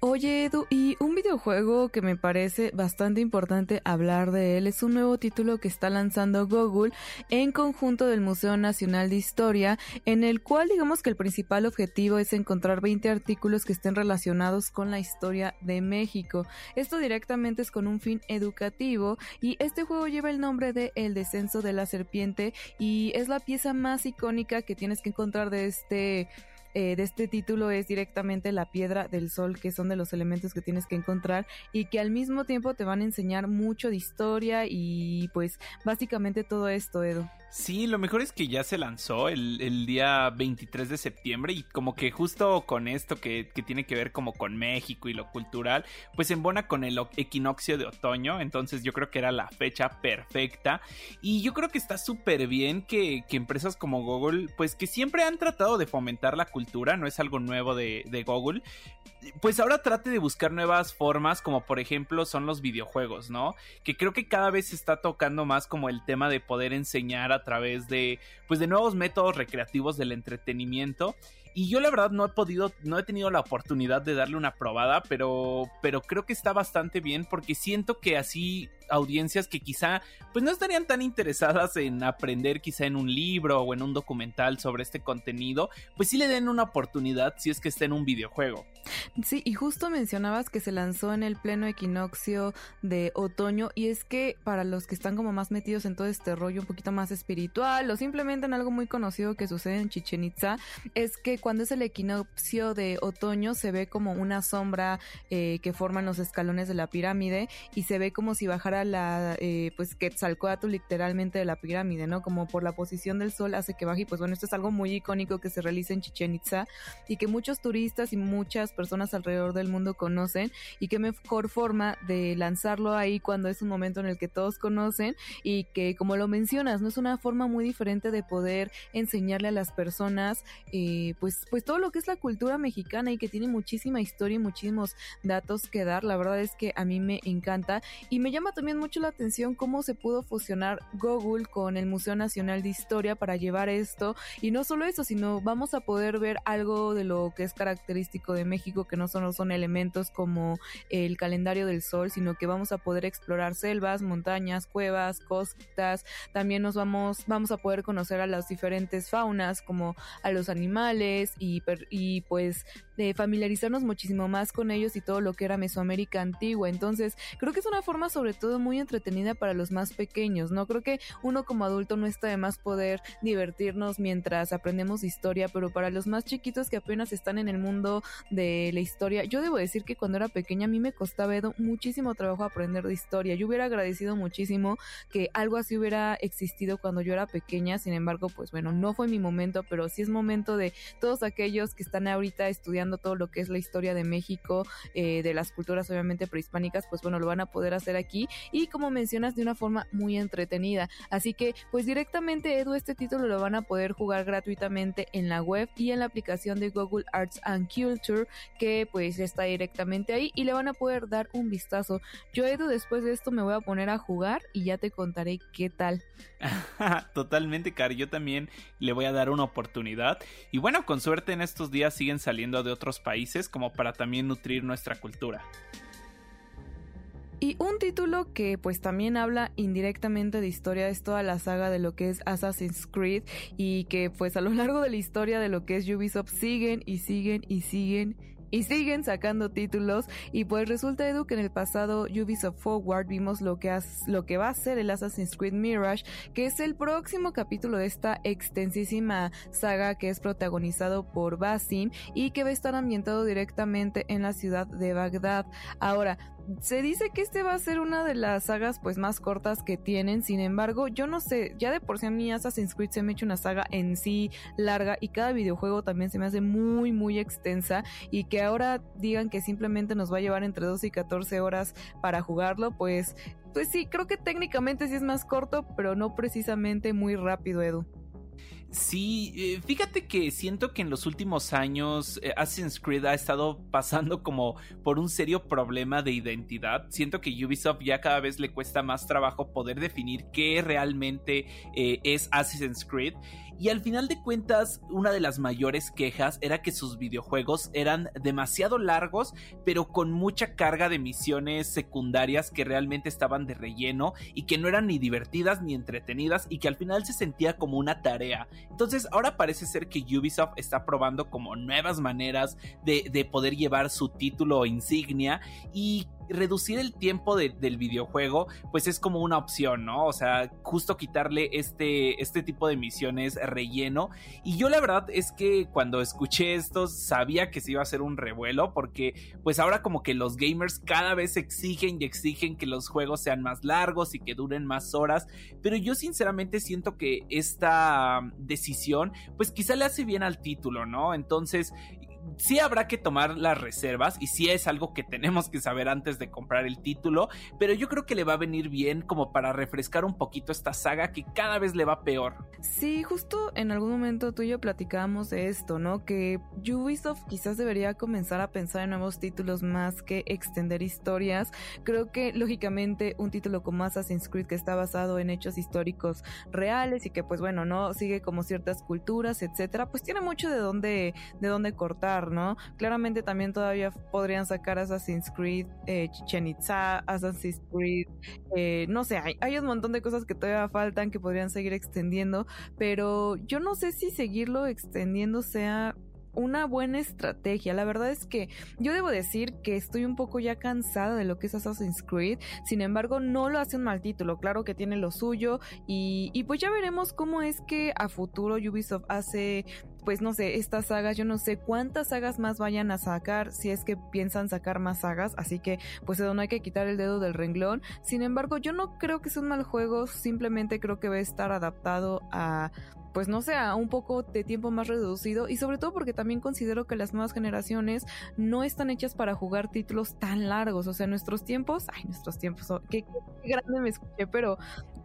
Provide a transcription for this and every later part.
Oye Edu, y un videojuego que me parece bastante importante hablar de él es un nuevo título que está lanzando Google en conjunto del Museo Nacional de Historia, en el cual digamos que el principal objetivo es encontrar 20 artículos que estén relacionados con la historia de México. Esto directamente es con un fin educativo y este juego lleva el nombre de El descenso de la serpiente y es la pieza más icónica que tienes que encontrar de este eh, de este título es directamente la piedra del sol, que son de los elementos que tienes que encontrar y que al mismo tiempo te van a enseñar mucho de historia y pues básicamente todo esto, Edu. Sí, lo mejor es que ya se lanzó el, el día 23 de septiembre y como que justo con esto que, que, tiene que ver como con México y lo cultural, pues embona con el equinoccio de otoño, entonces yo creo que era la fecha perfecta y yo creo que está súper bien que, que, empresas como Google, pues que siempre han tratado de fomentar la cultura, no es algo nuevo de, de Google, pues ahora trate de buscar nuevas formas como por ejemplo son los videojuegos, ¿no? Que creo que cada vez se está tocando más como el tema de poder enseñar a través de pues de nuevos métodos recreativos del entretenimiento y yo la verdad no he podido, no he tenido la oportunidad de darle una probada, pero, pero creo que está bastante bien porque siento que así audiencias que quizá pues no estarían tan interesadas en aprender quizá en un libro o en un documental sobre este contenido, pues sí le den una oportunidad si es que está en un videojuego. Sí, y justo mencionabas que se lanzó en el pleno equinoccio de otoño y es que para los que están como más metidos en todo este rollo un poquito más espiritual o simplemente en algo muy conocido que sucede en Chichen Itza, es que cuando es el equinoccio de otoño se ve como una sombra eh, que forman los escalones de la pirámide y se ve como si bajara la eh, pues Quetzalcoatl literalmente de la pirámide, ¿no? Como por la posición del sol hace que baje y pues bueno, esto es algo muy icónico que se realiza en Chichen Itza y que muchos turistas y muchas personas alrededor del mundo conocen y qué mejor forma de lanzarlo ahí cuando es un momento en el que todos conocen y que como lo mencionas, no es una forma muy diferente de poder enseñarle a las personas eh, pues, pues todo lo que es la cultura mexicana y que tiene muchísima historia y muchísimos datos que dar, la verdad es que a mí me encanta y me llama también mucho la atención cómo se pudo fusionar Google con el Museo Nacional de Historia para llevar esto y no solo eso, sino vamos a poder ver algo de lo que es característico de México que no solo son elementos como el calendario del sol, sino que vamos a poder explorar selvas, montañas, cuevas, costas. También nos vamos, vamos a poder conocer a las diferentes faunas, como a los animales y, y pues de familiarizarnos muchísimo más con ellos y todo lo que era Mesoamérica antigua. Entonces, creo que es una forma sobre todo muy entretenida para los más pequeños, ¿no? Creo que uno como adulto no está de más poder divertirnos mientras aprendemos historia, pero para los más chiquitos que apenas están en el mundo de la historia, yo debo decir que cuando era pequeña a mí me costaba muchísimo trabajo aprender de historia. Yo hubiera agradecido muchísimo que algo así hubiera existido cuando yo era pequeña, sin embargo, pues bueno, no fue mi momento, pero sí es momento de todos aquellos que están ahorita estudiando todo lo que es la historia de México, eh, de las culturas obviamente prehispánicas, pues bueno, lo van a poder hacer aquí y como mencionas de una forma muy entretenida. Así que pues directamente Edu este título lo van a poder jugar gratuitamente en la web y en la aplicación de Google Arts and Culture que pues está directamente ahí y le van a poder dar un vistazo. Yo Edu después de esto me voy a poner a jugar y ya te contaré qué tal. Totalmente, Cari. Yo también le voy a dar una oportunidad. Y bueno, con suerte en estos días siguen saliendo de otros países como para también nutrir nuestra cultura. Y un título que pues también habla indirectamente de historia es toda la saga de lo que es Assassin's Creed y que pues a lo largo de la historia de lo que es Ubisoft siguen y siguen y siguen y siguen sacando títulos y pues resulta Edu que en el pasado Ubisoft Forward vimos lo que, lo que va a ser el Assassin's Creed Mirage, que es el próximo capítulo de esta extensísima saga que es protagonizado por Basim y que va a estar ambientado directamente en la ciudad de Bagdad. Ahora, se dice que este va a ser una de las sagas pues más cortas que tienen, sin embargo, yo no sé, ya de por sí a mí Assassin's Creed se me ha hecho una saga en sí larga y cada videojuego también se me hace muy muy extensa y que ahora digan que simplemente nos va a llevar entre 12 y 14 horas para jugarlo, pues pues sí, creo que técnicamente sí es más corto, pero no precisamente muy rápido, Edu. Sí, eh, fíjate que siento que en los últimos años eh, Assassin's Creed ha estado pasando como por un serio problema de identidad. Siento que Ubisoft ya cada vez le cuesta más trabajo poder definir qué realmente eh, es Assassin's Creed. Y al final de cuentas, una de las mayores quejas era que sus videojuegos eran demasiado largos, pero con mucha carga de misiones secundarias que realmente estaban de relleno y que no eran ni divertidas ni entretenidas y que al final se sentía como una tarea. Entonces ahora parece ser que Ubisoft está probando como nuevas maneras de, de poder llevar su título insignia y reducir el tiempo del videojuego, pues es como una opción, ¿no? O sea, justo quitarle este, este tipo de misiones relleno. Y yo la verdad es que cuando escuché esto sabía que se iba a hacer un revuelo, porque pues ahora como que los gamers cada vez exigen y exigen que los juegos sean más largos y que duren más horas. Pero yo sinceramente siento que esta decisión, pues quizá le hace bien al título, ¿no? Entonces, sí habrá que tomar las reservas y sí es algo que tenemos que saber antes de comprar el título, pero yo creo que le va a venir bien como para refrescar un poquito esta saga que cada vez le va peor. Sí, justo en algún momento tú y yo platicábamos de esto, ¿no? Que Ubisoft quizás debería comenzar a pensar en nuevos títulos más que extender historias. Creo que lógicamente un título como Assassin's Creed que está basado en hechos históricos reales y que pues bueno, no sigue como ciertas culturas, etcétera, pues tiene mucho de dónde de dónde cortar Claramente también todavía podrían sacar Assassin's Creed, eh, Chichen Itza, Assassin's Creed, eh, no sé, hay, un montón de cosas que todavía faltan que podrían seguir extendiendo, pero yo no sé si seguirlo extendiendo sea una buena estrategia. La verdad es que yo debo decir que estoy un poco ya cansada de lo que es Assassin's Creed. Sin embargo, no lo hace un mal título. Claro que tiene lo suyo. Y pues ya veremos cómo es que a futuro Ubisoft hace pues no sé, estas sagas, yo no sé cuántas sagas más vayan a sacar, si es que piensan sacar más sagas, así que pues no hay que quitar el dedo del renglón. Sin embargo, yo no creo que sea un mal juego, simplemente creo que va a estar adaptado a pues no sea un poco de tiempo más reducido y sobre todo porque también considero que las nuevas generaciones no están hechas para jugar títulos tan largos, o sea, nuestros tiempos, ay, nuestros tiempos, oh, qué, grande me escuché, pero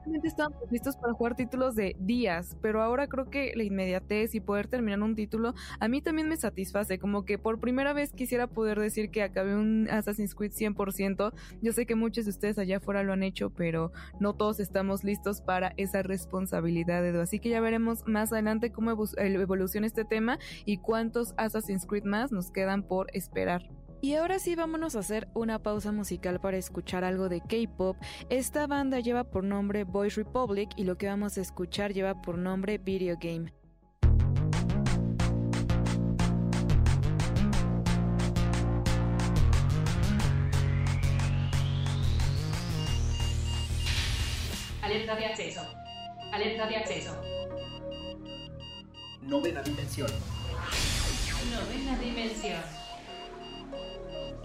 realmente estaban listos para jugar títulos de días, pero ahora creo que la inmediatez y poder terminar un título a mí también me satisface, como que por primera vez quisiera poder decir que acabé un Assassin's Creed 100%, yo sé que muchos de ustedes allá afuera lo han hecho, pero no todos estamos listos para esa responsabilidad, Edu, así que ya veremos más adelante cómo evoluciona este tema y cuántos Assassin's Creed más nos quedan por esperar. Y ahora sí, vámonos a hacer una pausa musical para escuchar algo de K-pop. Esta banda lleva por nombre Boys Republic y lo que vamos a escuchar lleva por nombre Video Game. Alerta de acceso. Alerta de acceso. Novena dimensión. Novena dimensión.